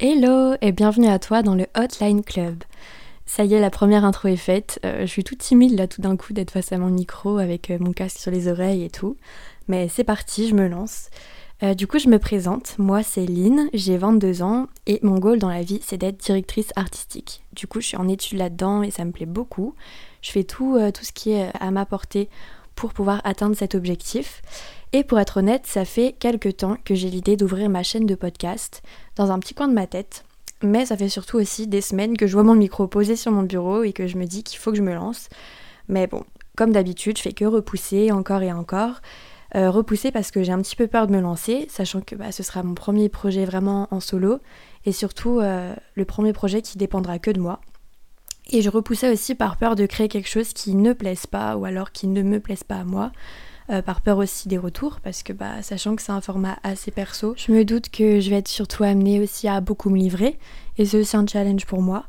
Hello et bienvenue à toi dans le Hotline Club. Ça y est, la première intro est faite. Euh, je suis toute timide là tout d'un coup d'être face à mon micro avec euh, mon casque sur les oreilles et tout. Mais c'est parti, je me lance. Euh, du coup, je me présente. Moi, c'est Lynn, j'ai 22 ans et mon goal dans la vie, c'est d'être directrice artistique. Du coup, je suis en études là-dedans et ça me plaît beaucoup. Je fais tout, tout ce qui est à ma portée pour pouvoir atteindre cet objectif. Et pour être honnête, ça fait quelques temps que j'ai l'idée d'ouvrir ma chaîne de podcast dans un petit coin de ma tête. Mais ça fait surtout aussi des semaines que je vois mon micro posé sur mon bureau et que je me dis qu'il faut que je me lance. Mais bon, comme d'habitude, je fais que repousser encore et encore. Euh, repousser parce que j'ai un petit peu peur de me lancer, sachant que bah, ce sera mon premier projet vraiment en solo et surtout euh, le premier projet qui dépendra que de moi. Et je repoussais aussi par peur de créer quelque chose qui ne plaise pas ou alors qui ne me plaise pas à moi. Euh, par peur aussi des retours, parce que bah, sachant que c'est un format assez perso, je me doute que je vais être surtout amenée aussi à beaucoup me livrer, et c'est aussi un challenge pour moi.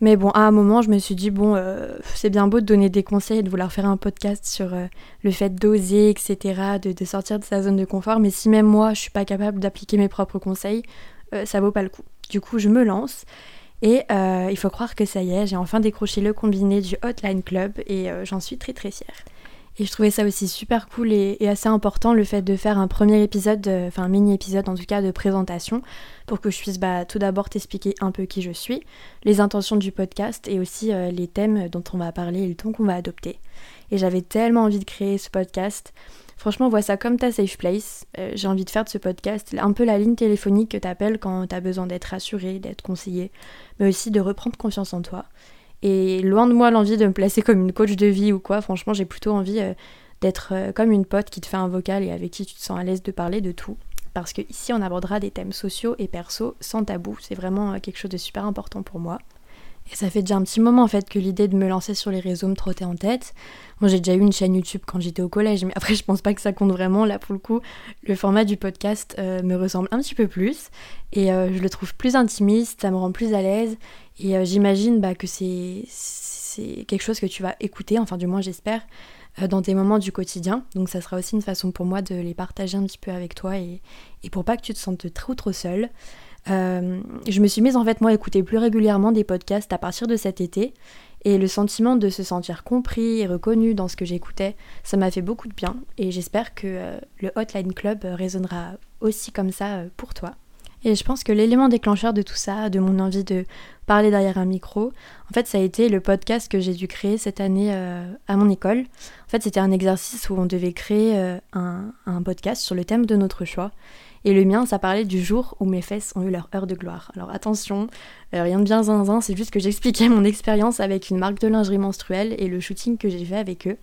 Mais bon, à un moment, je me suis dit, bon, euh, c'est bien beau de donner des conseils et de vouloir faire un podcast sur euh, le fait d'oser, etc., de, de, sortir de sa zone de confort, mais si même moi, je suis pas capable d'appliquer mes propres conseils, ça vaut pas le coup. Du coup, je me lance. Et il faut croire que ça y est, j'ai enfin décroché le combiné du Hotline Club et j'en suis très très fière. Et je trouvais ça aussi super cool et, assez important le fait de faire un premier épisode, enfin un mini épisode en tout cas de présentation pour que je puisse bah, tout d'abord t'expliquer un peu qui je suis, les intentions du podcast et aussi euh, les thèmes dont on va parler et le ton qu'on va adopter. Et j'avais tellement envie de créer ce podcast. Franchement, vois ça comme ta safe place. Euh, j'ai envie de faire de ce podcast un peu la ligne téléphonique que t'appelles quand t'as besoin d'être rassuré, d'être conseillé, mais aussi de reprendre confiance en toi et loin de moi l'envie de me placer comme une coach de vie ou quoi, franchement j'ai plutôt envie euh, d'être euh, comme une pote qui te fait un vocal et avec qui tu te sens à l'aise de parler de tout. Parce que ici on abordera des thèmes sociaux et perso sans tabou, c'est vraiment euh, quelque chose de super important pour moi. Et ça fait déjà un petit moment en fait que l'idée de me lancer sur les réseaux me trottait en tête. Moi j'ai déjà eu une chaîne YouTube quand j'étais au collège, mais après je pense pas que ça compte vraiment. Là pour le coup, le format du podcast me ressemble un petit peu plus et je le trouve plus intimiste, ça me rend plus à l'aise et euh, j'imagine bah, que c'est quelque chose que tu vas écouter, enfin du moins j'espère, euh, dans tes moments du quotidien. Donc ça sera aussi une façon pour moi de les partager un petit peu avec toi et, et pour pas que tu te sentes trop trop seul. Euh, je me suis mise en fait moi à écouter plus régulièrement des podcasts à partir de cet été et le sentiment de se sentir compris et reconnu dans ce que j'écoutais, ça m'a fait beaucoup de bien et j'espère que le Hotline Club résonnera aussi comme ça pour toi. Et je pense que l'élément déclencheur de tout ça, de mon envie de parler derrière un micro, en fait, ça a été le podcast que j'ai dû créer cette année euh, à mon école. En fait, c'était un exercice où on devait créer euh, un, podcast sur le thème de notre choix. Et le mien, ça parlait du jour où mes fesses ont eu leur heure de gloire. Alors attention, euh, rien de bien zinzin, c'est juste que j'expliquais mon expérience avec une marque de lingerie menstruelle et le shooting que j'ai fait avec eux.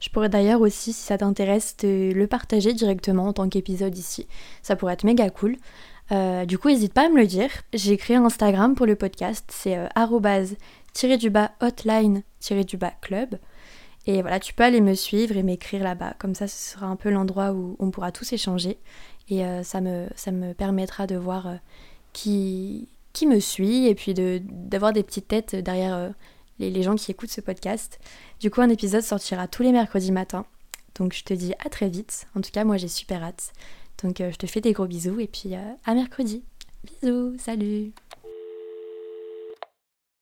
Je pourrais d'ailleurs aussi, si ça t'intéresse, te le partager directement en tant qu'épisode ici. Ça pourrait être méga cool. Euh, du coup, n'hésite pas à me le dire. J'ai créé un Instagram pour le podcast, c'est euh, du bas hotline du bas club. Et voilà, tu peux aller me suivre et m'écrire là-bas. Comme ça, ce sera un peu l'endroit où on pourra tous échanger. Et euh, ça, me, permettra de voir euh, qui, qui me suit et puis d'avoir des petites têtes derrière les, les, gens qui écoutent ce podcast. Du coup, un épisode sortira tous les mercredis matins. Donc, je te dis à très vite. En tout cas, moi, j'ai super hâte. Donc euh, je te fais des gros bisous et puis euh, à mercredi. Bisous, salut